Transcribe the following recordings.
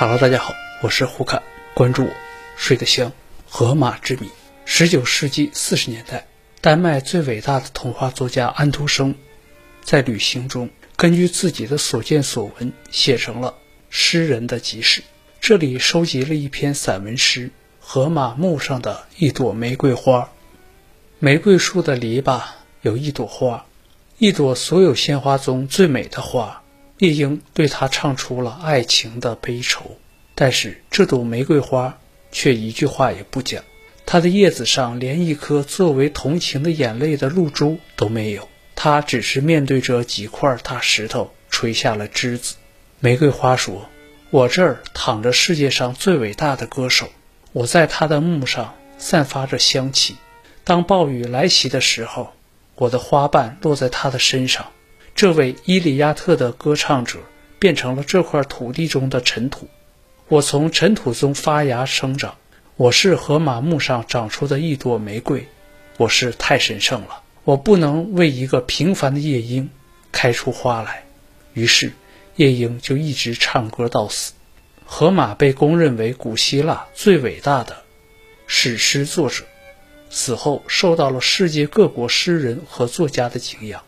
Hello，大家好，我是胡侃，关注我，睡得香。河马之谜。十九世纪四十年代，丹麦最伟大的童话作家安徒生，在旅行中根据自己的所见所闻，写成了《诗人的集市》。这里收集了一篇散文诗《河马墓上的一朵玫瑰花》。玫瑰树的篱笆有一朵花，一朵所有鲜花中最美的花。夜莺对他唱出了爱情的悲愁，但是这朵玫瑰花却一句话也不讲。它的叶子上连一颗作为同情的眼泪的露珠都没有，它只是面对着几块大石头垂下了枝子。玫瑰花说：“我这儿躺着世界上最伟大的歌手，我在他的墓上散发着香气。当暴雨来袭的时候，我的花瓣落在他的身上。”这位伊利亚特的歌唱者变成了这块土地中的尘土。我从尘土中发芽生长，我是河马墓上长出的一朵玫瑰。我是太神圣了，我不能为一个平凡的夜莺开出花来。于是，夜莺就一直唱歌到死。荷马被公认为古希腊最伟大的史诗作者，死后受到了世界各国诗人和作家的敬仰。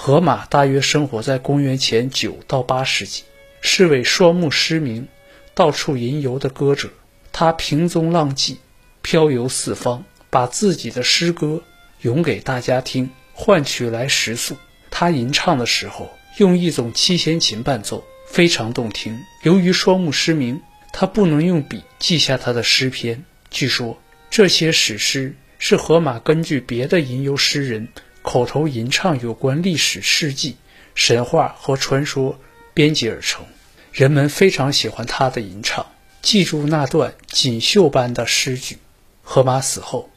荷马大约生活在公元前九到八世纪，是位双目失明、到处吟游的歌者。他平踪浪迹，漂游四方，把自己的诗歌咏给大家听，换取来食宿。他吟唱的时候，用一种七弦琴伴奏，非常动听。由于双目失明，他不能用笔记下他的诗篇。据说这些史诗是荷马根据别的吟游诗人。口头吟唱有关历史事迹、神话和传说编辑而成，人们非常喜欢他的吟唱，记住那段锦绣般的诗句。荷马死后，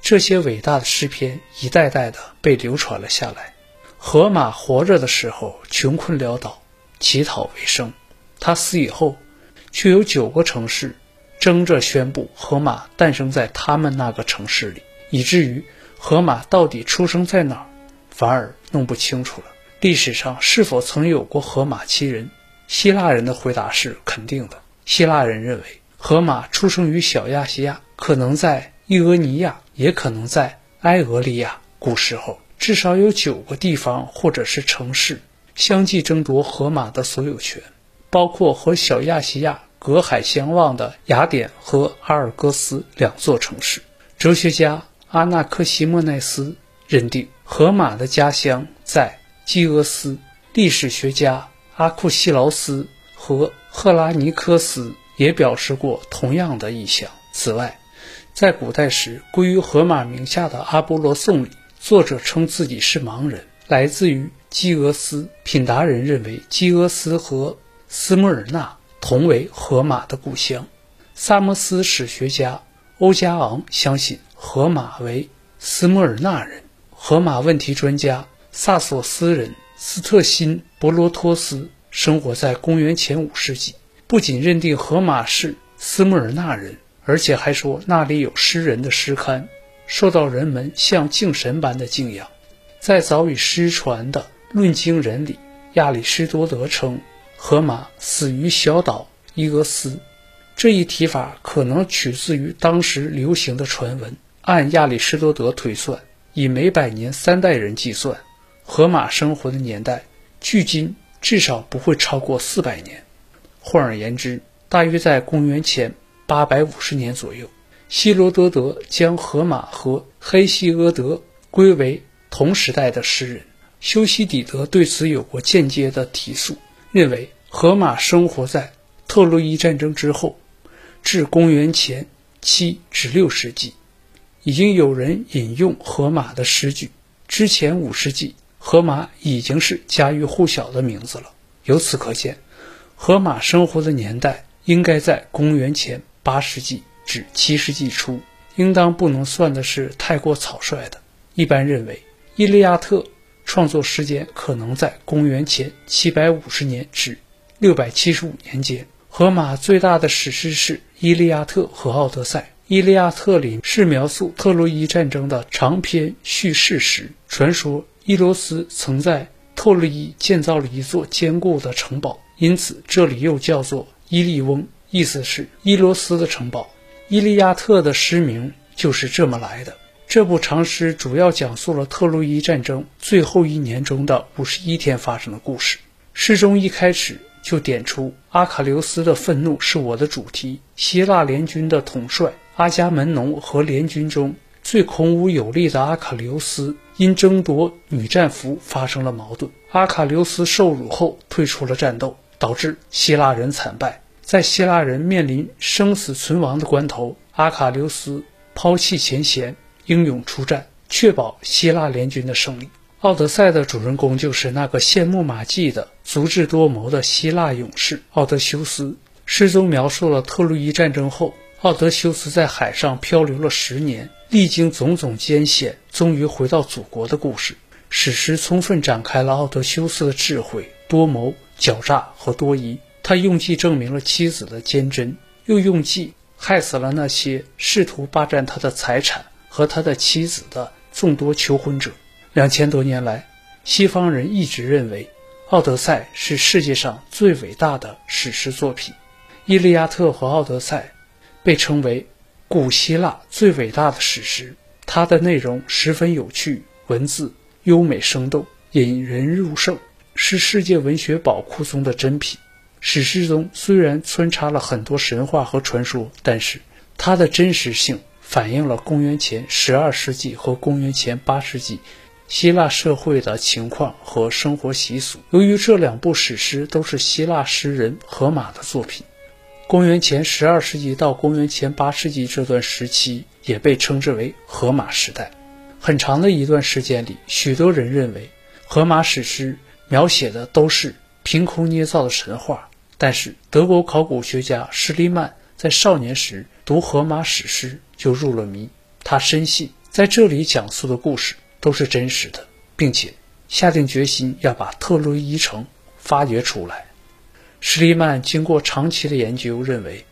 这些伟大的诗篇一代代的被流传了下来。荷马活着的时候穷困潦倒，乞讨为生；他死以后，却有九个城市争着宣布荷马诞生在他们那个城市里，以至于。河马到底出生在哪儿，反而弄不清楚了。历史上是否曾有过河马其人？希腊人的回答是肯定的。希腊人认为，河马出生于小亚细亚，可能在伊俄尼亚，也可能在埃俄利亚。古时候，至少有九个地方或者是城市相继争夺河马的所有权，包括和小亚细亚隔海相望的雅典和阿尔戈斯两座城市。哲学家。阿纳克西莫奈斯认定荷马的家乡在基俄斯，历史学家阿库西劳斯和赫拉尼科斯也表示过同样的意向。此外，在古代时归于荷马名下的《阿波罗颂》里，作者称自己是盲人，来自于基俄斯。品达人认为基俄斯和斯穆尔纳同为荷马的故乡。萨摩斯史学家欧加昂相信。荷马为斯莫尔纳人，荷马问题专家萨索斯人斯特辛博罗托斯生活在公元前五世纪，不仅认定荷马是斯莫尔纳人，而且还说那里有诗人的诗刊，受到人们像敬神般的敬仰。在早已失传的《论经人》里，亚里士多德称荷马死于小岛伊俄斯，这一提法可能取自于当时流行的传闻。按亚里士多德推算，以每百年三代人计算，荷马生活的年代距今至少不会超过四百年。换而言之，大约在公元前八百五十年左右，希罗多德将荷马和黑西俄德归为同时代的诗人。修昔底德对此有过间接的提述，认为荷马生活在特洛伊战争之后，至公元前七至六世纪。已经有人引用荷马的诗句，之前五世纪，荷马已经是家喻户晓的名字了。由此可见，荷马生活的年代应该在公元前八世纪至七世纪初，应当不能算的是太过草率的。一般认为，《伊利亚特》创作时间可能在公元前七百五十年至六百七十五年间。荷马最大的史诗是《伊利亚特》和《奥德赛》。《伊利亚特》里是描述特洛伊战争的长篇叙事史。传说伊罗斯曾在特洛伊建造了一座坚固的城堡，因此这里又叫做伊利翁。意思是伊罗斯的城堡。伊利亚特的诗名就是这么来的。这部长诗主要讲述了特洛伊战争最后一年中的五十一天发生的故事。诗中一开始就点出阿卡琉斯的愤怒是我的主题。希腊联军的统帅阿伽门农和联军中最孔武有力的阿卡琉斯因争夺女战俘发生了矛盾。阿卡琉斯受辱后退出了战斗，导致希腊人惨败。在希腊人面临生死存亡的关头，阿卡琉斯抛弃前嫌，英勇出战，确保希腊联军的胜利。《奥德赛》的主人公就是那个羡慕马技的、足智多谋的希腊勇士奥德修斯。诗中描述了特洛伊战争后，奥德修斯在海上漂流了十年，历经种种艰险，终于回到祖国的故事。史诗充分展开了奥德修斯的智慧、多谋、狡诈和多疑。他用计证明了妻子的坚贞，又用计害死了那些试图霸占他的财产和他的妻子的众多求婚者。两千多年来，西方人一直认为《奥德赛》是世界上最伟大的史诗作品，《伊利亚特》和《奥德赛》被称为古希腊最伟大的史诗。它的内容十分有趣，文字优美生动，引人入胜，是世界文学宝库中的珍品。史诗中虽然穿插了很多神话和传说，但是它的真实性反映了公元前十二世纪和公元前八世纪。希腊社会的情况和生活习俗。由于这两部史诗都是希腊诗人荷马的作品，公元前十二世纪到公元前八世纪这段时期也被称之为荷马时代。很长的一段时间里，许多人认为荷马史诗描写的都是凭空捏造的神话。但是，德国考古学家施利曼在少年时读荷马史诗就入了迷，他深信在这里讲述的故事。都是真实的，并且下定决心要把特洛伊城发掘出来。施利曼经过长期的研究，认为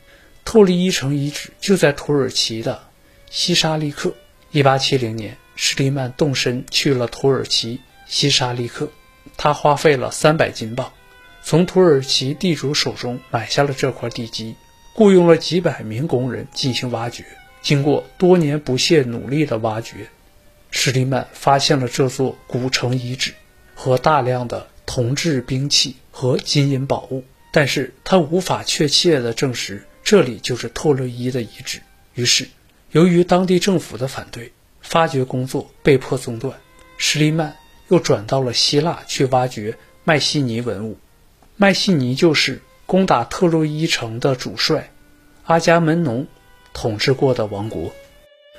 特洛伊城遗址就在土耳其的西沙利克。1870年，施利曼动身去了土耳其西沙利克，他花费了300金镑，从土耳其地主手中买下了这块地基，雇佣了几百名工人进行挖掘。经过多年不懈努力的挖掘。施利曼发现了这座古城遗址和大量的铜制兵器和金银宝物，但是他无法确切地证实这里就是特洛伊的遗址。于是，由于当地政府的反对，发掘工作被迫中断。施利曼又转到了希腊去挖掘迈锡尼文物。迈锡尼就是攻打特洛伊城的主帅阿伽门农统治过的王国。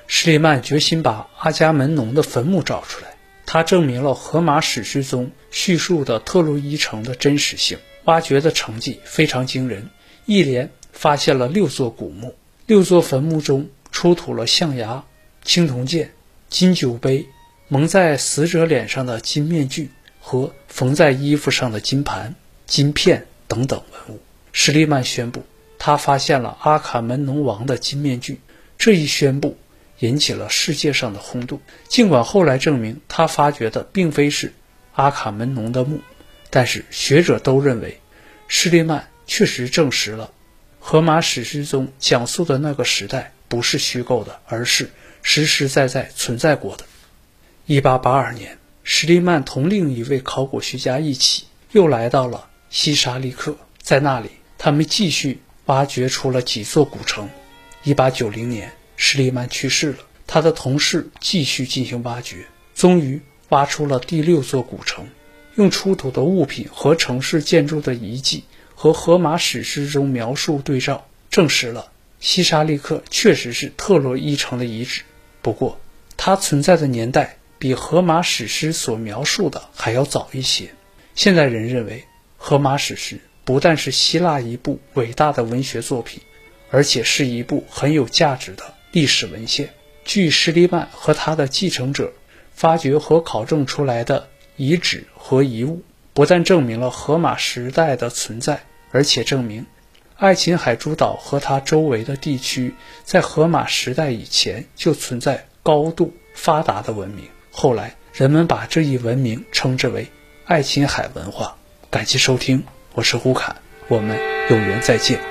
施利曼决心把阿伽门农的坟墓找出来，他证明了荷马史诗中叙述的特洛伊城的真实性。挖掘的成绩非常惊人，一连发现了六座古墓，六座坟墓中出土了象牙、青铜剑、金酒杯、蒙在死者脸上的金面具和缝在衣服上的金盘、金片等等文物。施利曼宣布，他发现了阿卡门农王的金面具。这一宣布。引起了世界上的轰动。尽管后来证明他发掘的并非是阿卡门农的墓，但是学者都认为，施利曼确实证实了荷马史诗中讲述的那个时代不是虚构的，而是实实在在存在过的。1882年，施利曼同另一位考古学家一起又来到了西沙利克，在那里，他们继续挖掘出了几座古城。1890年。施利曼去世了，他的同事继续进行挖掘，终于挖出了第六座古城。用出土的物品和城市建筑的遗迹和荷马史诗中描述对照，证实了西沙利克确实是特洛伊城的遗址。不过，它存在的年代比荷马史诗所描述的还要早一些。现代人认为，荷马史诗不但是希腊一部伟大的文学作品，而且是一部很有价值的。历史文献，据施利曼和他的继承者发掘和考证出来的遗址和遗物，不但证明了荷马时代的存在，而且证明爱琴海诸岛和它周围的地区在荷马时代以前就存在高度发达的文明。后来人们把这一文明称之为爱琴海文化。感谢收听，我是胡侃，我们有缘再见。